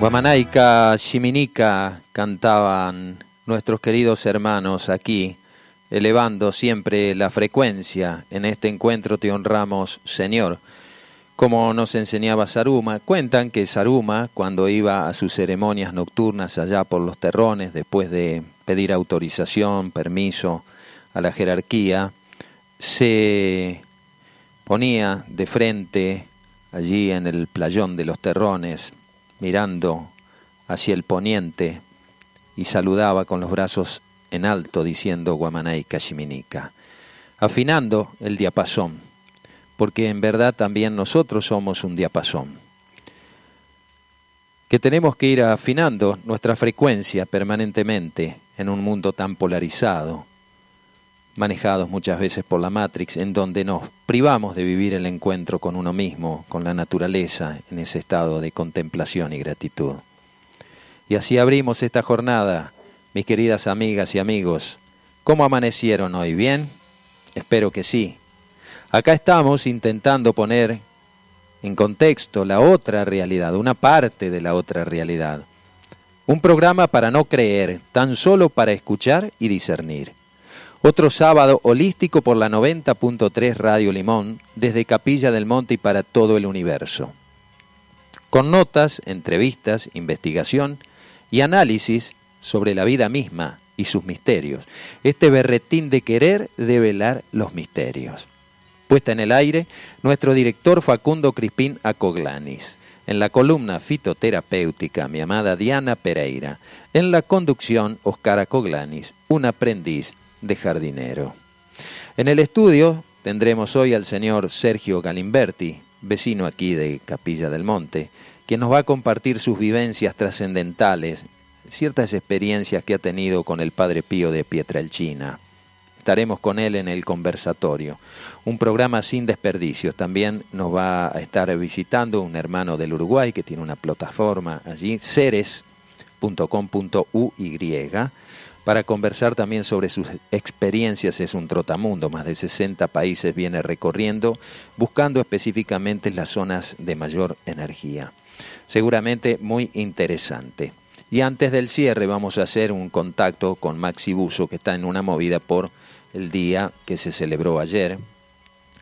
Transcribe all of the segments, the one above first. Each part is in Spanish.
Guamanaica, Chiminica cantaban nuestros queridos hermanos aquí, elevando siempre la frecuencia. En este encuentro te honramos, Señor. Como nos enseñaba Saruma, cuentan que Saruma, cuando iba a sus ceremonias nocturnas allá por los terrones, después de pedir autorización, permiso a la jerarquía, se ponía de frente allí en el playón de los terrones, mirando hacia el poniente y saludaba con los brazos en alto diciendo Guamanay Cachiminica, afinando el diapasón, porque en verdad también nosotros somos un diapasón, que tenemos que ir afinando nuestra frecuencia permanentemente en un mundo tan polarizado, manejados muchas veces por la Matrix, en donde nos privamos de vivir el encuentro con uno mismo, con la naturaleza, en ese estado de contemplación y gratitud. Y así abrimos esta jornada, mis queridas amigas y amigos. ¿Cómo amanecieron hoy? ¿Bien? Espero que sí. Acá estamos intentando poner en contexto la otra realidad, una parte de la otra realidad. Un programa para no creer, tan solo para escuchar y discernir. Otro sábado holístico por la 90.3 Radio Limón, desde Capilla del Monte y para todo el universo. Con notas, entrevistas, investigación y análisis sobre la vida misma y sus misterios. Este berretín de querer develar los misterios. Puesta en el aire, nuestro director Facundo Crispín Acoglanis. En la columna fitoterapéutica, mi amada Diana Pereira. En la conducción, Oscar Acoglanis, un aprendiz de jardinero. En el estudio tendremos hoy al señor Sergio Galimberti, vecino aquí de Capilla del Monte, quien nos va a compartir sus vivencias trascendentales, ciertas experiencias que ha tenido con el Padre Pío de Pietrelcina. Estaremos con él en el conversatorio. Un programa sin desperdicios. También nos va a estar visitando un hermano del Uruguay que tiene una plataforma allí, ceres.com.uy para conversar también sobre sus experiencias. Es un trotamundo, más de 60 países viene recorriendo, buscando específicamente las zonas de mayor energía. Seguramente muy interesante. Y antes del cierre vamos a hacer un contacto con Maxi Buso, que está en una movida por el día que se celebró ayer,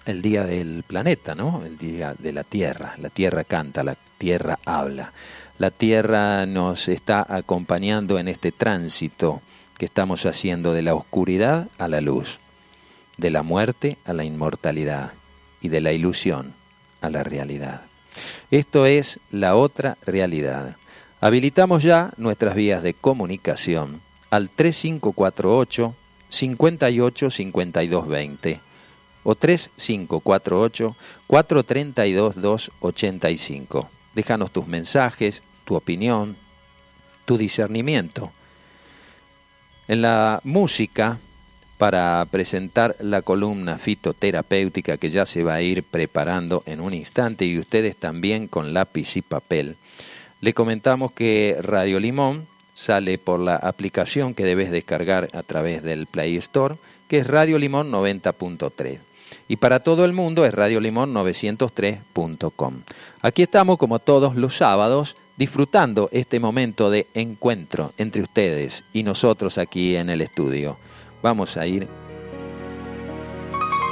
el día del planeta, ¿no? El día de la Tierra. La Tierra canta, la Tierra habla. La Tierra nos está acompañando en este tránsito que estamos haciendo de la oscuridad a la luz, de la muerte a la inmortalidad y de la ilusión a la realidad. Esto es la otra realidad. Habilitamos ya nuestras vías de comunicación al 3548 58 52 20 o 3548 432 285. Déjanos tus mensajes, tu opinión, tu discernimiento en la música, para presentar la columna fitoterapéutica que ya se va a ir preparando en un instante y ustedes también con lápiz y papel, le comentamos que Radio Limón sale por la aplicación que debes descargar a través del Play Store, que es Radio Limón 90.3. Y para todo el mundo es Radio Limón 903.com. Aquí estamos como todos los sábados disfrutando este momento de encuentro entre ustedes y nosotros aquí en el estudio. Vamos a ir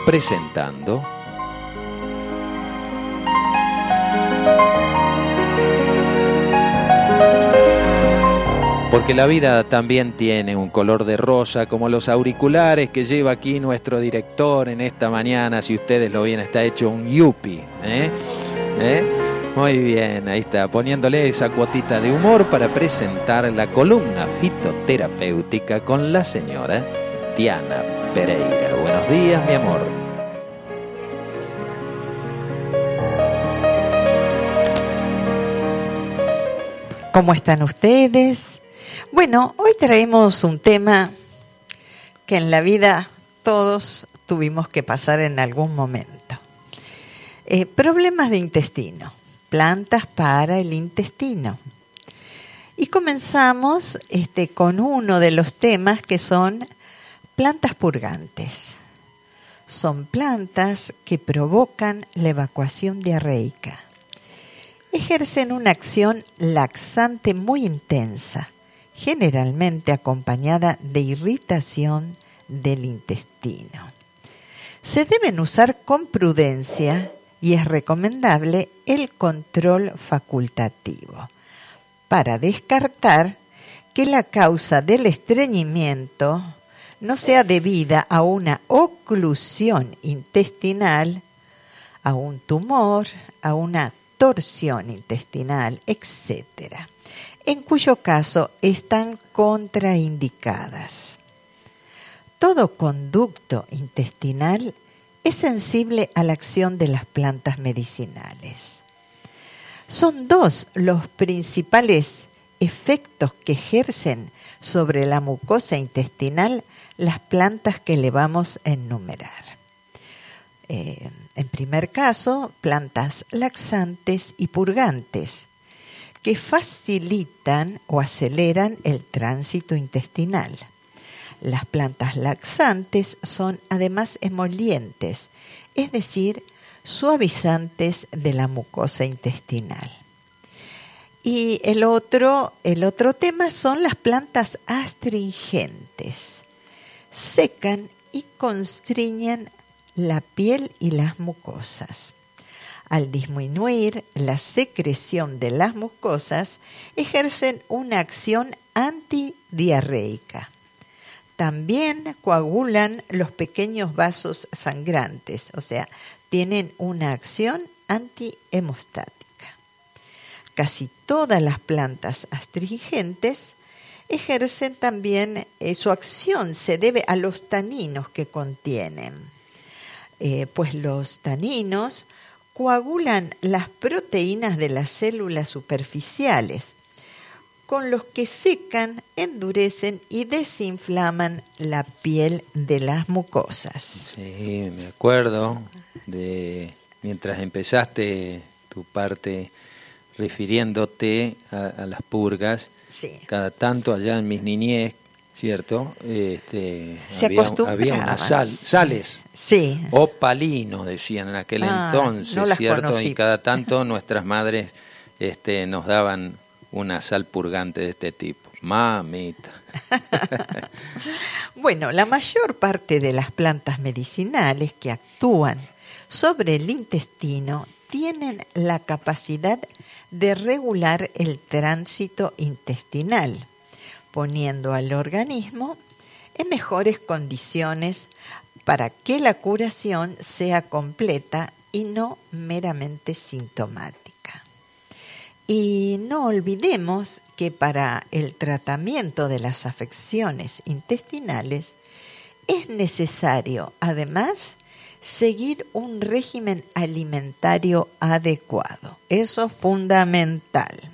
presentando porque la vida también tiene un color de rosa, como los auriculares que lleva aquí nuestro director en esta mañana, si ustedes lo ven, está hecho un yuppie. ¿eh? ¿Eh? Muy bien, ahí está, poniéndole esa cuotita de humor para presentar la columna fitoterapéutica con la señora Diana Pereira. Buenos días, mi amor. ¿Cómo están ustedes? Bueno, hoy traemos un tema que en la vida todos tuvimos que pasar en algún momento. Eh, problemas de intestino plantas para el intestino. Y comenzamos este, con uno de los temas que son plantas purgantes. Son plantas que provocan la evacuación diarreica. ejercen una acción laxante muy intensa, generalmente acompañada de irritación del intestino. Se deben usar con prudencia y es recomendable el control facultativo para descartar que la causa del estreñimiento no sea debida a una oclusión intestinal, a un tumor, a una torsión intestinal, etc., en cuyo caso están contraindicadas. Todo conducto intestinal es sensible a la acción de las plantas medicinales. Son dos los principales efectos que ejercen sobre la mucosa intestinal las plantas que le vamos a enumerar. Eh, en primer caso, plantas laxantes y purgantes, que facilitan o aceleran el tránsito intestinal. Las plantas laxantes son además emolientes, es decir, suavizantes de la mucosa intestinal. Y el otro, el otro tema son las plantas astringentes. Secan y constriñen la piel y las mucosas. Al disminuir la secreción de las mucosas, ejercen una acción antidiarreica. También coagulan los pequeños vasos sangrantes, o sea, tienen una acción antihemostática. Casi todas las plantas astringentes ejercen también eh, su acción, se debe a los taninos que contienen. Eh, pues los taninos coagulan las proteínas de las células superficiales, con los que secan, endurecen y desinflaman la piel de las mucosas. Sí, me acuerdo de mientras empezaste tu parte refiriéndote a, las purgas, cada tanto allá en mis niñez, ¿cierto? Este, Se había, había unas sal, sales, sí. o palinos, decían en aquel ah, entonces, ¿cierto? Y cada tanto nuestras madres este, nos daban una sal purgante de este tipo. Mamita. bueno, la mayor parte de las plantas medicinales que actúan sobre el intestino tienen la capacidad de regular el tránsito intestinal, poniendo al organismo en mejores condiciones para que la curación sea completa y no meramente sintomática. Y no olvidemos que para el tratamiento de las afecciones intestinales es necesario, además, seguir un régimen alimentario adecuado. Eso es fundamental.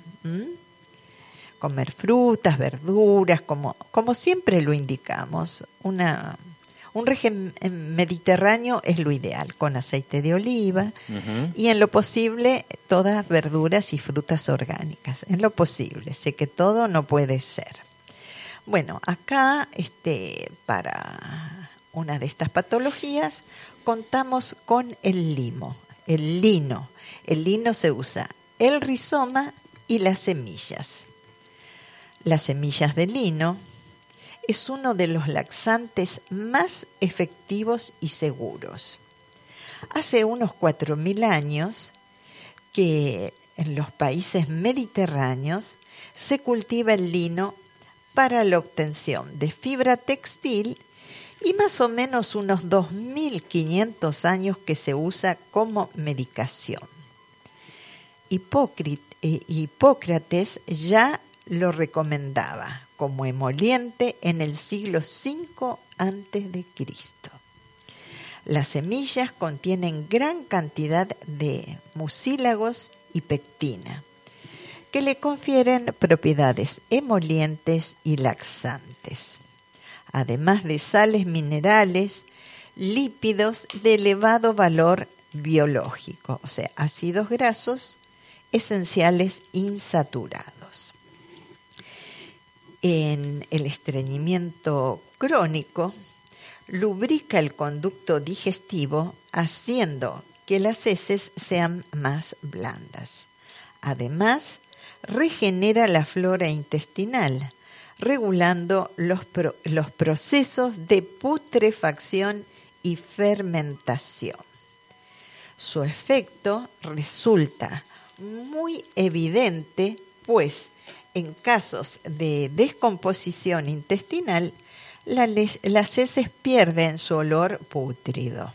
Comer frutas, verduras, como, como siempre lo indicamos. Una, un régimen mediterráneo es lo ideal, con aceite de oliva y en lo posible todas verduras y frutas orgánicas. En lo posible, sé que todo no puede ser. Bueno, acá este, para una de estas patologías contamos con el limo, el lino. El lino se usa el rizoma y las semillas. Las semillas de lino es uno de los laxantes más efectivos y seguros. Hace unos 4.000 años que en los países mediterráneos se cultiva el lino para la obtención de fibra textil y más o menos unos 2.500 años que se usa como medicación. Eh, Hipócrates ya lo recomendaba como emoliente en el siglo V Cristo. Las semillas contienen gran cantidad de mucílagos y pectina, que le confieren propiedades emolientes y laxantes además de sales minerales, lípidos de elevado valor biológico, o sea, ácidos grasos esenciales insaturados. En el estreñimiento crónico, lubrica el conducto digestivo haciendo que las heces sean más blandas. Además, regenera la flora intestinal, regulando los, procesos de putrefacción y fermentación. Su efecto resulta muy evidente, pues en casos de descomposición intestinal, las heces pierden su olor pútrido.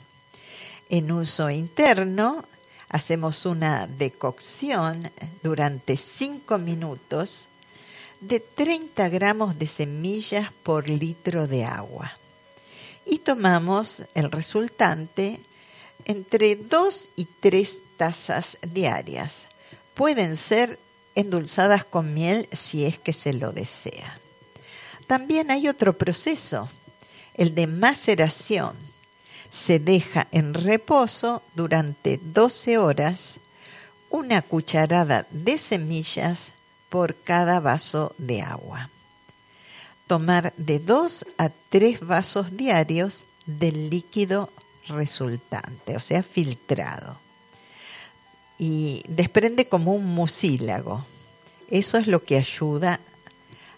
En uso interno, hacemos una decocción durante 5 minutos de 30 gramos de semillas por litro de agua. Y tomamos el resultante entre 2 y 3 tazas diarias. Pueden ser endulzadas con miel si es que se lo desea. También hay otro proceso, el de maceración. Se deja en reposo durante 12 horas una cucharada de semillas por cada vaso de agua. Tomar de 2 a 3 vasos diarios del líquido resultante, o sea, filtrado. Y desprende como un mucílago. Eso es lo que ayuda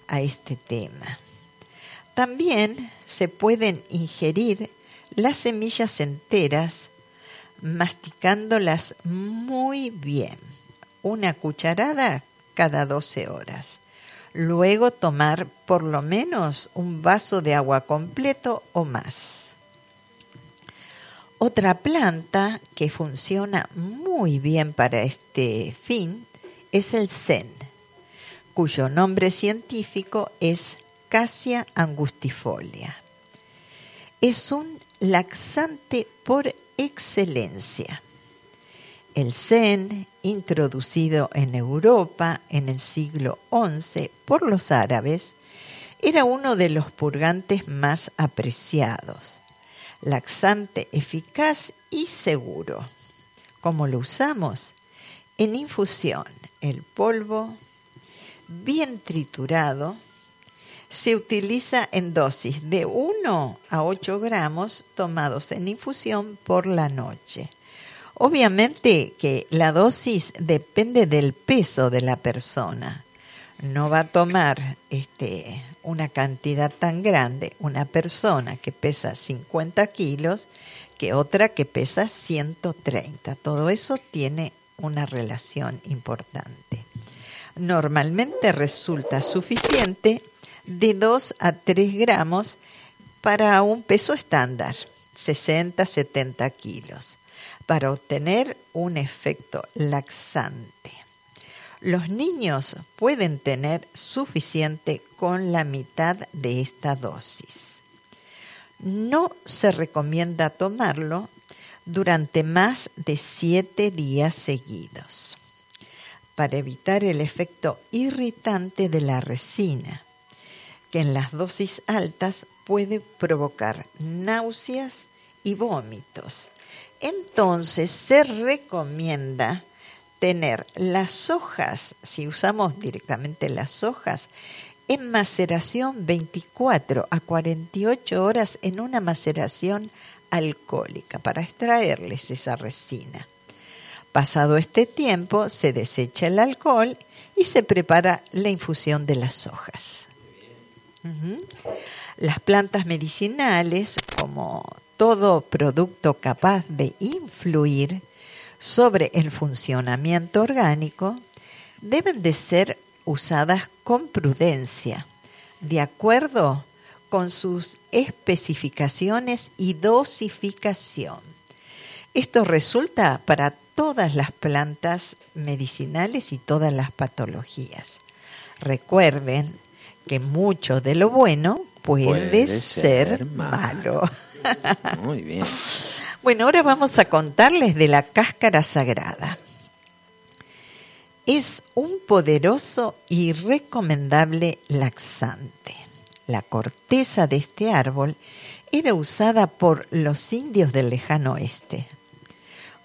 a este tema. También se pueden ingerir las semillas enteras masticándolas muy bien, una cucharada cada 12 horas. Luego tomar por lo menos un vaso de agua completo o más. Otra planta que funciona muy bien para este fin es el zen cuyo nombre científico es Cassia angustifolia. Es un laxante por excelencia. El zen, introducido en Europa en el siglo XI por los árabes, era uno de los purgantes más apreciados, laxante eficaz y seguro. ¿Cómo lo usamos? En infusión, el polvo, bien triturado, se utiliza en dosis de 1 a 8 gramos tomados en infusión por la noche. Obviamente que la dosis depende del peso de la persona. No va a tomar este, una cantidad tan grande una persona que pesa 50 kilos que otra que pesa 130. Todo eso tiene una relación importante normalmente resulta suficiente de 2 a 3 gramos para un peso estándar, 60-70 kilos, para obtener un efecto laxante. Los niños pueden tener suficiente con la mitad de esta dosis. No se recomienda tomarlo durante más de 7 días seguidos para evitar el efecto irritante de la resina, que en las dosis altas puede provocar náuseas y vómitos. Entonces se recomienda tener las hojas, si usamos directamente las hojas, en maceración 24 a 48 horas en una maceración alcohólica para extraerles esa resina. Pasado este tiempo, se desecha el alcohol y se prepara la infusión de las hojas. Las plantas medicinales, como todo producto capaz de influir sobre el funcionamiento orgánico, deben de ser usadas con prudencia, de acuerdo con sus especificaciones y dosificación. Esto resulta para todas las plantas medicinales y todas las patologías. Recuerden que mucho de lo bueno puede, ser, malo. Muy bien. Bueno, ahora vamos a contarles de la cáscara sagrada. Es un poderoso y recomendable laxante. La corteza de este árbol era usada por los indios del lejano oeste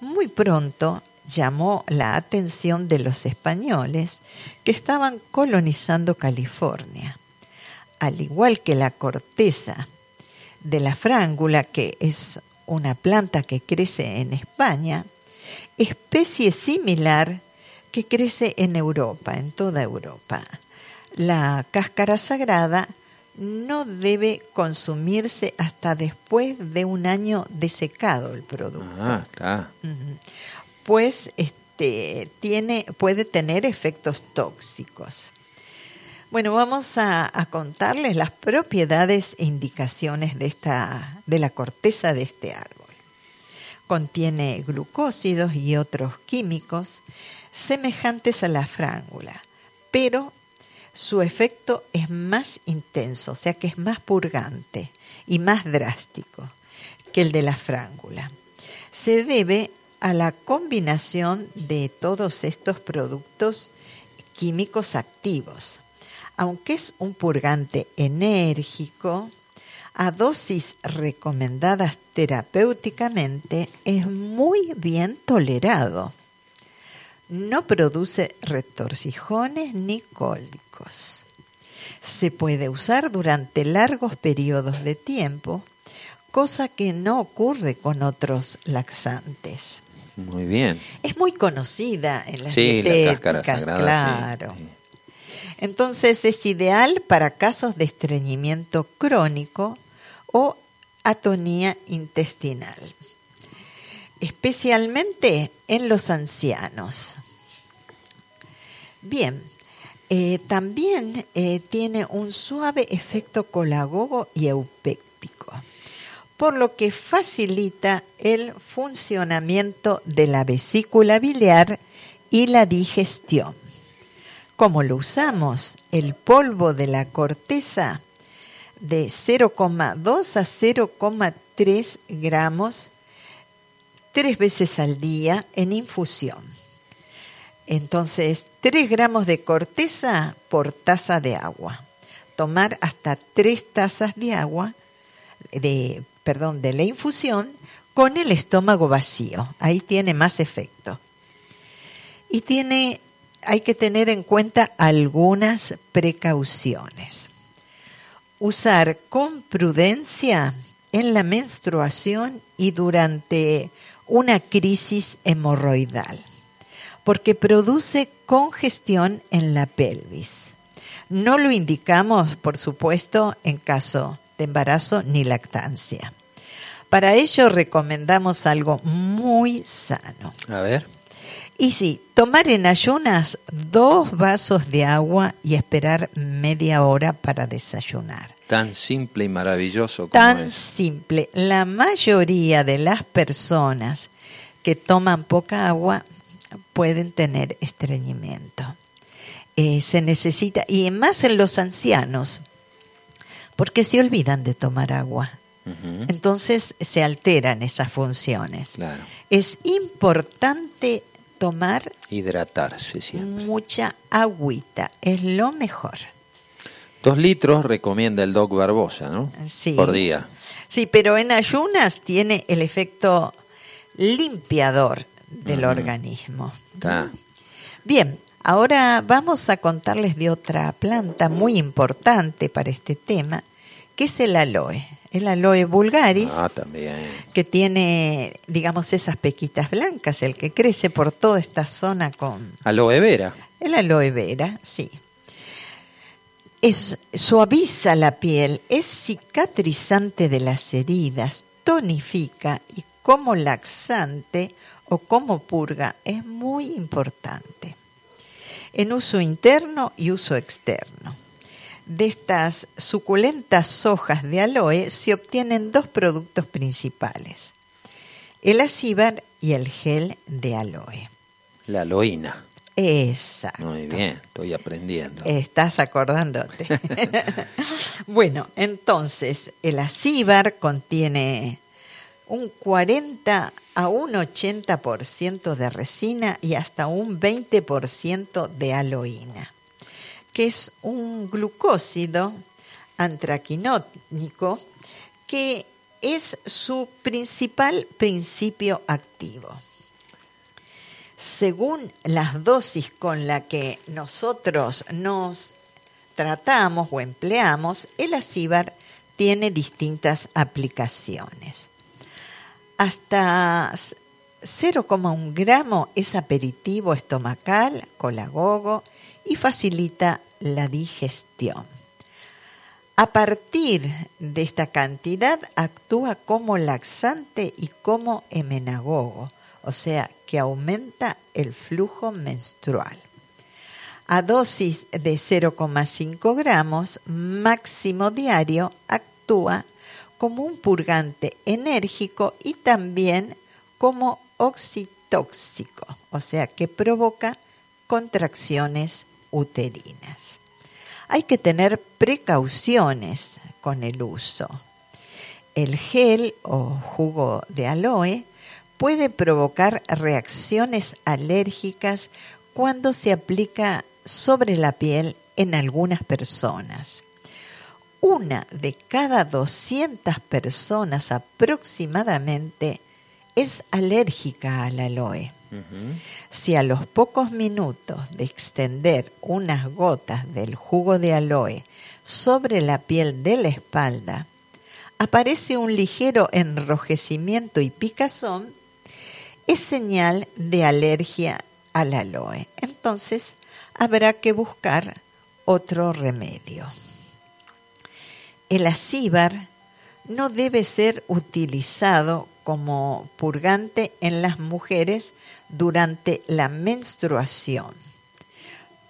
muy pronto llamó la atención de los españoles que estaban colonizando California. Al igual que la corteza de la frángula, que es una planta que crece en España, especie similar que crece en Europa, en toda Europa. La cáscara sagrada no debe consumirse hasta después de un año de secado el producto. Ah, está. Pues este, tiene, puede tener efectos tóxicos. Bueno, vamos a, contarles las propiedades e indicaciones de, esta, de la corteza de este árbol. Contiene glucósidos y otros químicos semejantes a la frángula, pero su efecto es más intenso, o sea que es más purgante y más drástico que el de la frángula. Se debe a la combinación de todos estos productos químicos activos. Aunque es un purgante enérgico, a dosis recomendadas terapéuticamente es muy bien tolerado no produce retorcijones ni cólicos. Se puede usar durante largos periodos de tiempo, cosa que no ocurre con otros laxantes. Muy bien. Es muy conocida en las sí, dietéticas, la cáscara sagrada, claro. sí, sí. Entonces es ideal para casos de estreñimiento crónico o atonía intestinal especialmente en los ancianos. Bien, eh, también eh, tiene un suave efecto colagogo y eupéptico, por lo que facilita el funcionamiento de la vesícula biliar y la digestión. Como lo usamos, el polvo de la corteza de 0,2 a 0,3 gramos tres veces al día en infusión. Entonces, 3 gramos de corteza por taza de agua. Tomar hasta 3 tazas de agua, de, perdón, de la infusión con el estómago vacío. Ahí tiene más efecto. Y tiene, hay que tener en cuenta algunas precauciones. Usar con prudencia en la menstruación y durante una crisis hemorroidal, porque produce congestión en la pelvis. No lo indicamos, por supuesto, en caso de embarazo ni lactancia. Para ello recomendamos algo muy sano. A ver. Y sí, tomar en ayunas dos vasos de agua y esperar media hora para desayunar. Tan simple y maravilloso como Tan es. simple. La mayoría de las personas que toman poca agua pueden tener estreñimiento. Eh, se necesita, y más en los ancianos, porque se olvidan de tomar agua. Entonces se alteran esas funciones. Claro. Es importante tomar Hidratarse siempre. mucha agüita, es lo mejor. Dos litros recomienda el Doc Barbosa, ¿no? Sí. Por día. Sí, pero en ayunas tiene el efecto limpiador del organismo. Bien, ahora vamos a contarles de otra planta muy importante para este tema, que es el aloe. El aloe vulgaris, Ah, también. que tiene, digamos, esas pequitas blancas, el que crece por toda esta zona con Aloe vera. el aloe vera, sí. Es, suaviza la piel, es cicatrizante de las heridas, tonifica y como laxante o como purga es muy importante. En uso interno y uso externo. De estas suculentas hojas de aloe se obtienen dos productos principales, el acíbar y el gel de aloe. La aloína. Exacto. Muy bien, estoy aprendiendo. Estás acordándote. bueno, entonces el acíbar contiene un 40 a un 80% de resina y hasta un 20% de aloína, que es un glucósido antraquinónico que es su principal principio activo según las dosis con la que nosotros nos tratamos o empleamos, el acíbar tiene distintas aplicaciones. Hasta 0,1 gramo es aperitivo estomacal, colagogo y facilita la digestión. A partir de esta cantidad actúa como laxante y como emenagogo, o sea que aumenta el flujo menstrual. A dosis de 0,5 gramos máximo diario actúa como un purgante enérgico y también como oxitóxico, o sea que provoca contracciones uterinas. Hay que tener precauciones con el uso. El gel o jugo de aloe puede provocar reacciones alérgicas cuando se aplica sobre la piel en algunas personas una de cada 200 personas aproximadamente es alérgica al aloe. Si a los pocos minutos de extender unas gotas del jugo de aloe sobre la piel de la espalda, aparece un ligero enrojecimiento y picazón, es señal de alergia al aloe. Entonces habrá que buscar otro remedio. El acíbar no debe ser utilizado como purgante en las mujeres durante la menstruación,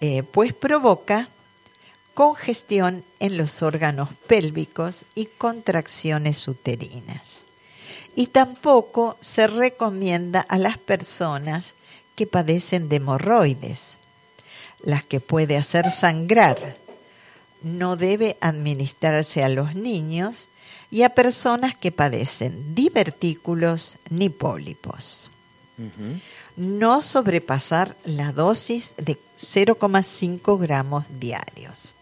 eh, pues provoca congestión en los órganos pélvicos y contracciones uterinas. Y tampoco se recomienda a las personas que padecen de hemorroides, las que puede hacer sangrar no debe administrarse a los niños y a personas que padecen divertículos ni pólipos. No sobrepasar la dosis de 0,5 gramos diarios.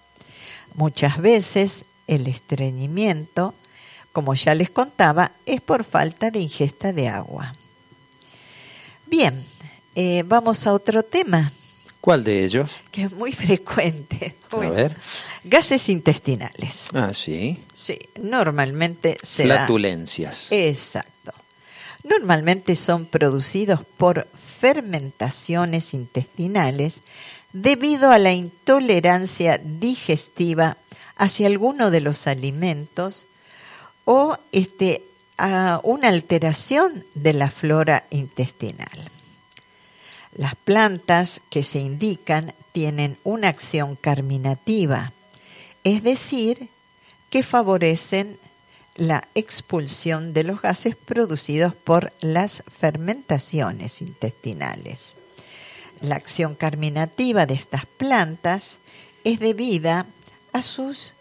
Muchas veces el estreñimiento, como ya les contaba, es por falta de ingesta de agua. Bien, eh, vamos a otro tema. ¿Cuál de ellos? Que es muy frecuente. a ver. Gases intestinales. Ah, sí. Sí, normalmente se Flatulencias. Exacto. Normalmente son producidos por fermentaciones intestinales debido a la intolerancia digestiva hacia alguno de los alimentos o este, a una alteración de la flora intestinal. Las plantas que se indican tienen una acción carminativa, es decir, que favorecen la expulsión de los gases producidos por las fermentaciones intestinales. La acción carminativa de estas plantas es debida a sus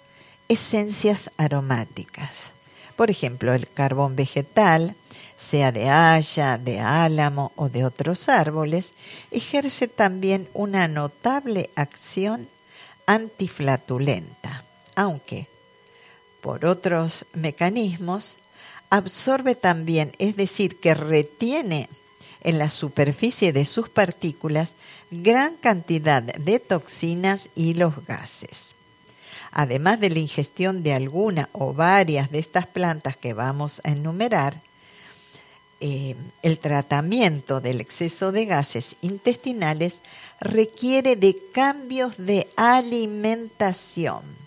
esencias aromáticas. Por ejemplo, el carbón vegetal sea de haya, de álamo o de otros árboles, ejerce también una notable acción antiflatulenta, aunque por otros mecanismos absorbe también, es decir, que retiene en la superficie de sus partículas gran cantidad de toxinas y los gases. Además de la ingestión de alguna o varias de estas plantas que vamos a enumerar, eh, el tratamiento del exceso de gases intestinales requiere de cambios de alimentación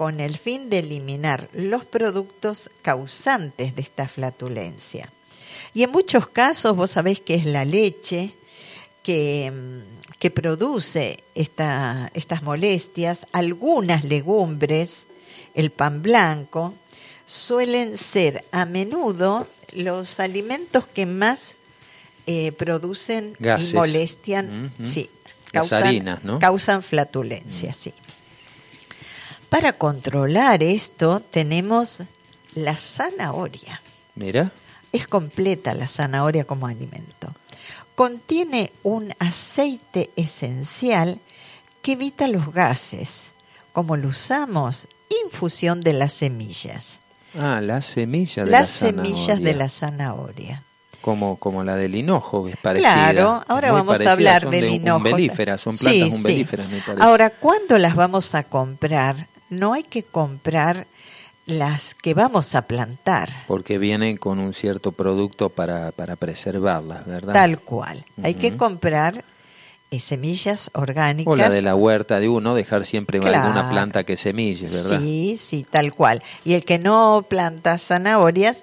con el fin de eliminar los productos causantes de esta flatulencia. Y en muchos casos vos sabés que es la leche que, que produce estas molestias, algunas legumbres, el pan blanco, suelen ser a menudo los alimentos que más eh, producen y molestian, sí, causan, flatulencia, mm. sí. Para controlar esto tenemos la zanahoria. Mira. Es completa la zanahoria como alimento. Contiene un aceite esencial que evita los gases, como lo usamos, infusión de las semillas. Ah, las semillas de las la semillas de la zanahoria. Como, como la del hinojo, es parecida. Claro, ahora vamos a hablar del hinojo. Umbelíferas, son plantas umbelíferas, me parece. Ahora, ¿cuándo las vamos a comprar? No hay que comprar las que vamos a plantar. Porque vienen con un cierto producto para, para preservarlas, ¿verdad? Tal cual. Hay que comprar eh, semillas orgánicas. O la de la huerta de uno, dejar siempre alguna planta que semille, ¿verdad? Sí, sí, tal cual. Y el que no planta zanahorias,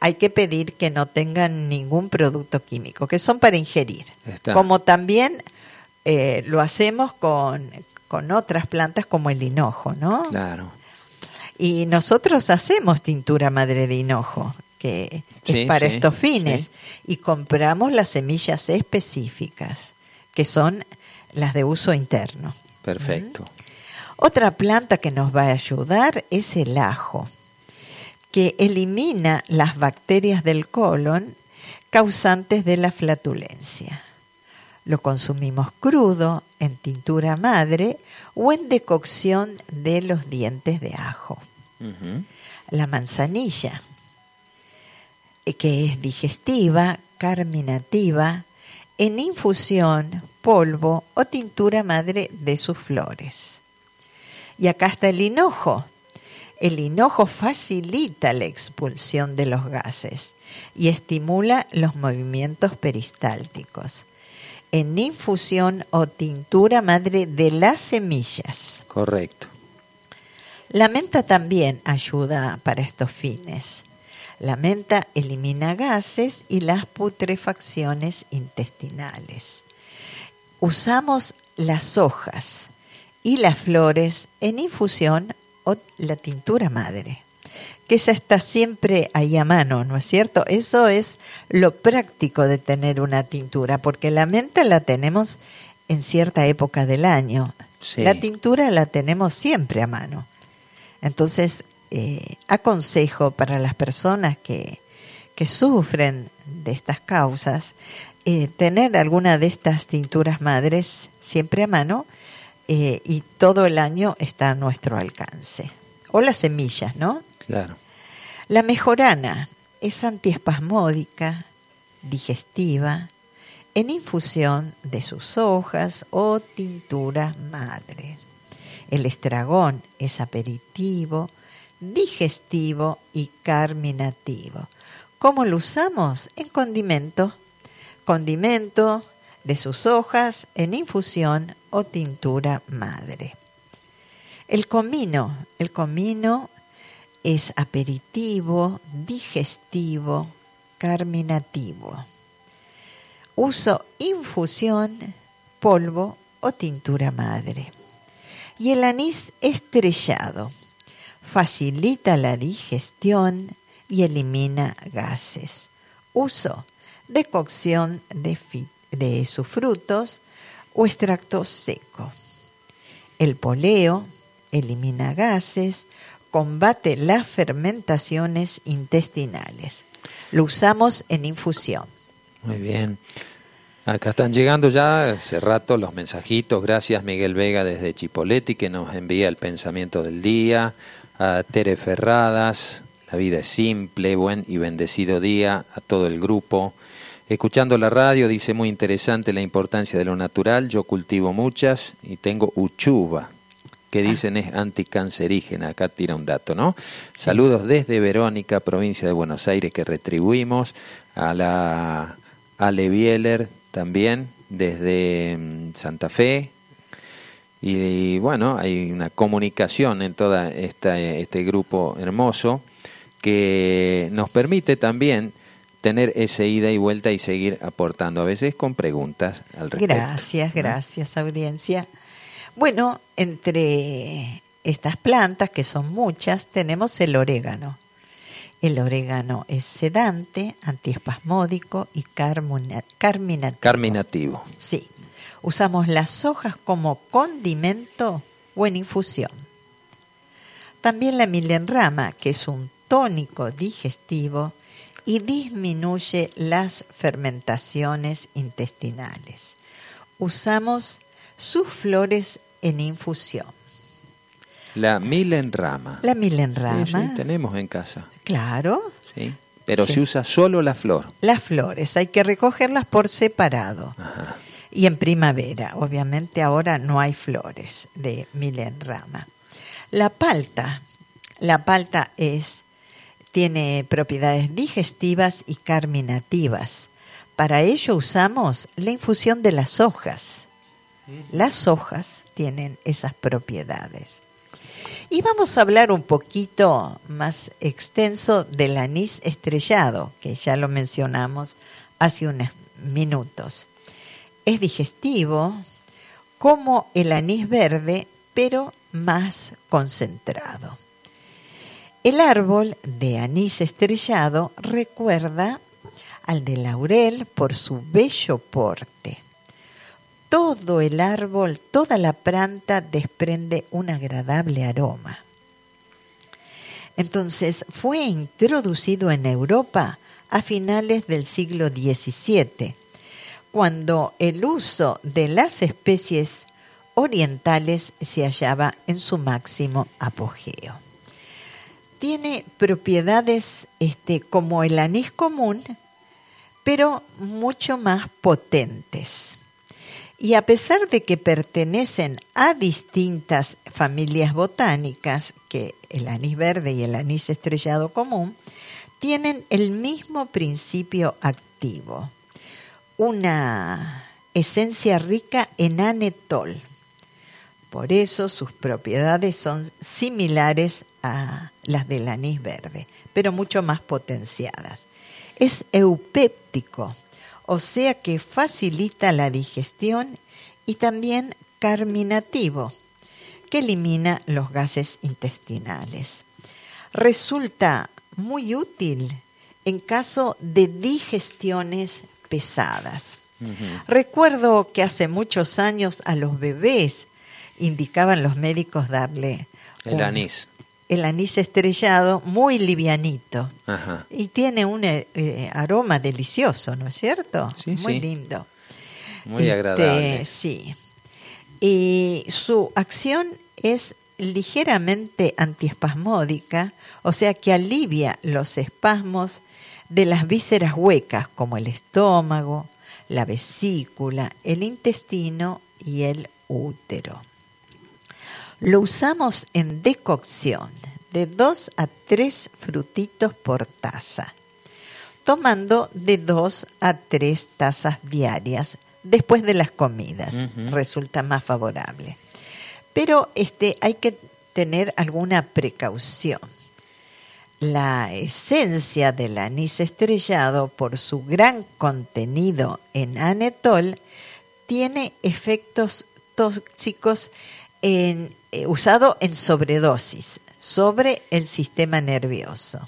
hay que pedir que no tengan ningún producto químico, que son para ingerir. Como también eh, lo hacemos con, con otras plantas como el hinojo, ¿no? Claro. Y nosotros hacemos tintura madre de hinojo, que es para estos fines, y compramos las semillas específicas, que son las de uso interno. Perfecto. Otra planta que nos va a ayudar es el ajo, que elimina las bacterias del colon causantes de la flatulencia. Lo consumimos crudo, en tintura madre o en decocción de los dientes de ajo. La manzanilla, eh, que es digestiva, carminativa, en infusión, polvo o tintura madre de sus flores. Y acá está el hinojo. El hinojo facilita la expulsión de los gases y estimula los movimientos peristálticos en infusión o tintura madre de las semillas. Correcto. La menta también ayuda para estos fines. La menta elimina gases y las putrefacciones intestinales. Usamos las hojas y las flores en infusión o la tintura madre que esa está siempre ahí a mano, ¿no es cierto? Eso es lo práctico de tener una tintura, porque la menta la tenemos en cierta época del año. La tintura la tenemos siempre a mano. Entonces, eh, aconsejo para las personas que, que sufren de estas causas, eh, tener alguna de estas tinturas madres siempre a mano eh, y todo el año está a nuestro alcance. O las semillas, ¿no? Claro. La mejorana es antiespasmódica, digestiva, en infusión de sus hojas o tintura madre. El estragón es aperitivo, digestivo y carminativo. ¿Cómo lo usamos? En condimento. Condimento de sus hojas en infusión o tintura madre. El comino. El comino es aperitivo, digestivo, carminativo. Uso infusión, polvo o tintura madre. Y el anís estrellado facilita la digestión y elimina gases. Uso decocción de, de sus frutos o extracto seco. El poleo elimina gases, combate las fermentaciones intestinales. Lo usamos en infusión. Muy bien. Acá están llegando ya hace rato los mensajitos. Gracias Miguel Vega desde Chipoletti que nos envía el pensamiento del día. A Tere Ferradas, la vida es simple, buen y bendecido día a todo el grupo. Escuchando la radio dice muy interesante la importancia de lo natural. Yo cultivo muchas y tengo uchuva, que dicen es anticancerígena. Acá tira un dato, ¿no? Saludos desde Verónica, provincia de Buenos Aires, que retribuimos. A la Ale Bieler también, desde mm, Santa Fe. Y, bueno, hay una comunicación en todo este grupo hermoso que nos permite también tener ese ida y vuelta y seguir aportando, a veces con preguntas al respecto. Gracias, gracias, audiencia. Bueno, entre estas plantas, que son muchas, tenemos el orégano. El orégano es sedante, antiespasmódico y carminativo. Carminativo. Sí. Usamos las hojas como condimento o en infusión. También la milenrama, que es un tónico digestivo y disminuye las fermentaciones intestinales. Usamos sus flores en infusión. La milenrama. La milenrama. Sí, tenemos en casa. Claro. Sí. Pero se usa solo la flor. Las flores, hay que recogerlas por separado. Ajá. Y en primavera, obviamente ahora no hay flores de milenrama. La palta, La palta es, tiene propiedades digestivas y carminativas. Para ello usamos la infusión de las hojas. Las hojas tienen esas propiedades. Y vamos a hablar un poquito más extenso del anís estrellado, que ya lo mencionamos hace unos minutos. Es digestivo como el anís verde, pero más concentrado. El árbol de anís estrellado recuerda al de laurel por su bello porte. Todo el árbol, toda la planta desprende un agradable aroma. Entonces fue introducido en Europa a finales del siglo XVII, cuando el uso de las especies orientales se hallaba en su máximo apogeo. Tiene propiedades este, como el anís común, pero mucho más potentes. Y a pesar de que pertenecen a distintas familias botánicas, que el anís verde y el anís estrellado común, tienen el mismo principio activo, una esencia rica en anetol. Por eso sus propiedades son similares a las del anís verde, pero mucho más potenciadas. Es eupéptico, o sea que facilita la digestión y también carminativo, que elimina los gases intestinales. Resulta muy útil en caso de digestiones pesadas. Recuerdo que hace muchos años a los bebés indicaban los médicos darle el anís. El anís estrellado muy livianito. Y tiene un eh, eh, aroma delicioso, ¿no es cierto? muy lindo. Muy este, agradable. Sí. Y su acción es ligeramente antiespasmódica, o sea que alivia los espasmos de las vísceras huecas como el estómago, la vesícula, el intestino y el útero. Lo usamos en decocción de 2 a 3 frutitos por taza, tomando de 2 a 3 tazas diarias después de las comidas. Resulta más favorable. Pero este, hay que tener alguna precaución. La esencia del anís estrellado, por su gran contenido en anetol, tiene efectos tóxicos en, eh, usado en sobredosis sobre el sistema nervioso.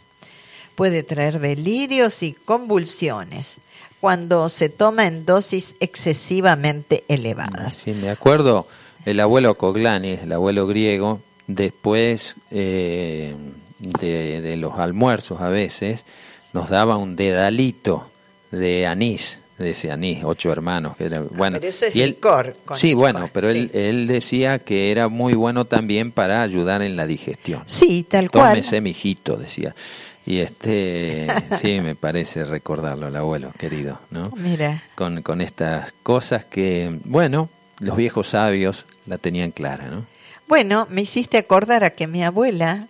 Puede traer delirios y convulsiones cuando se toma en dosis excesivamente elevadas. Sí, me acuerdo el abuelo Coglanis, el abuelo griego, después eh, de, los almuerzos a veces, nos daba un dedalito de anís, de ese anís, ocho hermanos. Que era, ah, bueno, pero eso es licor. sí, bueno, pero Él, él decía que era muy bueno también para ayudar en la digestión. Sí, tal cual. Tómese, mijito, decía. Y este, sí, me parece recordarlo, el abuelo querido, ¿no? Mira. Con, con estas cosas que, bueno, los viejos sabios la tenían clara, ¿no? Bueno, me hiciste acordar a que mi abuela,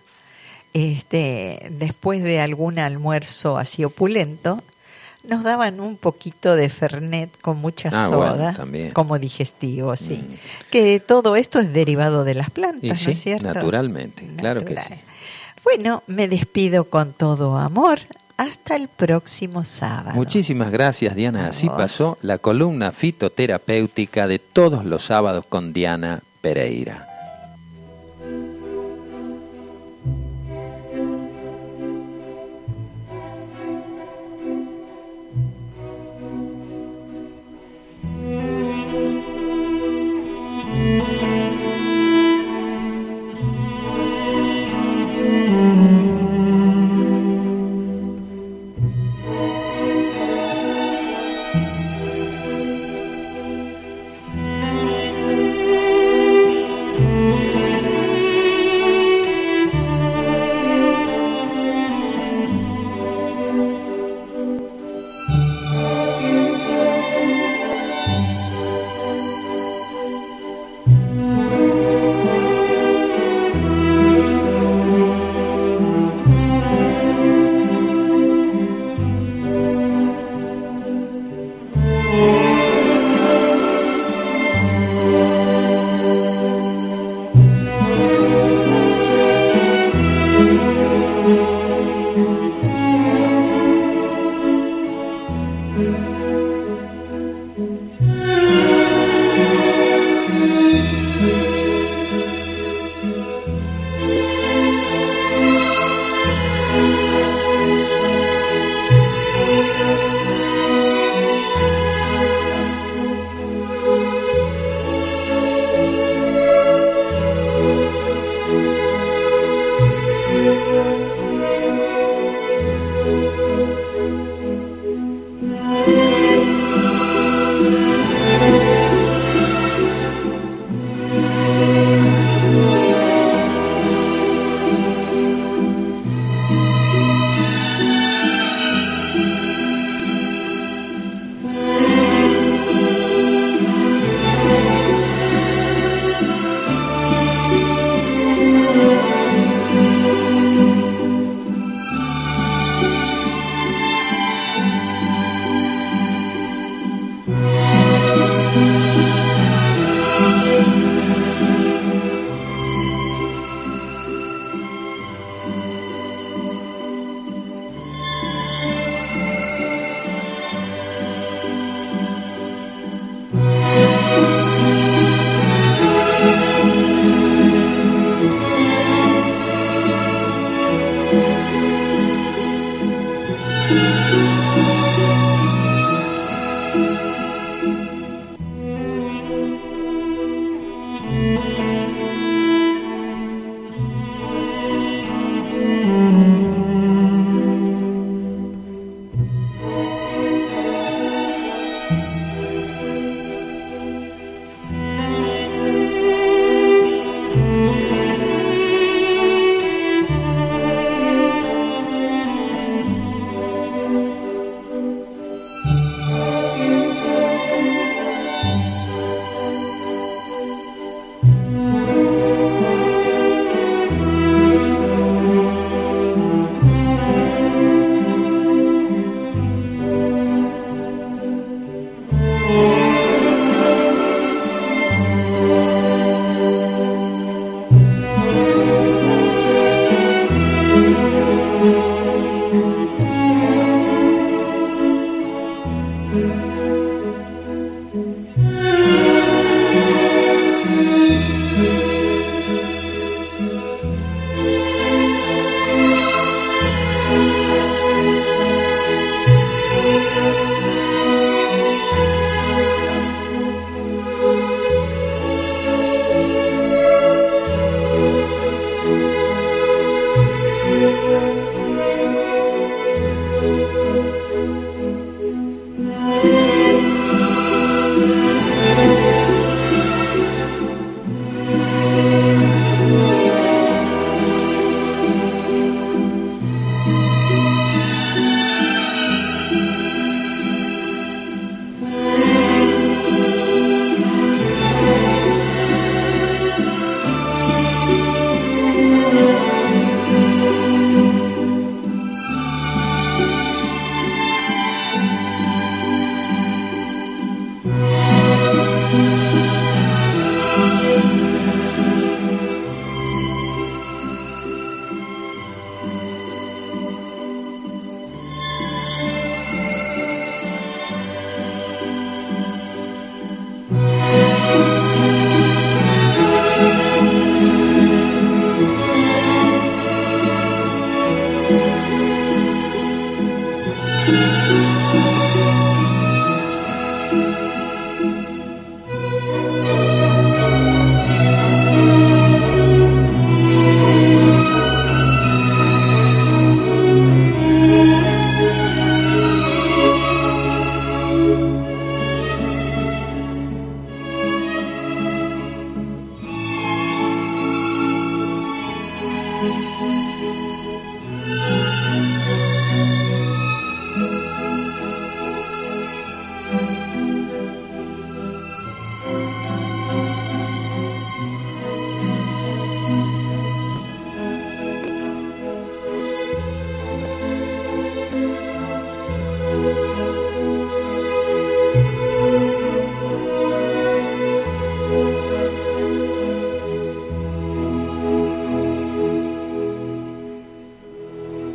este, después de algún almuerzo así opulento, nos daban un poquito de fernet con mucha ah, soda, como digestivo, sí. Mm. Que todo esto es derivado de las plantas, ¿no es cierto? Naturalmente, claro que sí. Bueno, me despido con todo amor hasta el próximo sábado. Muchísimas gracias, Diana. Así pasó la columna fitoterapéutica de todos los sábados con Diana Pereira.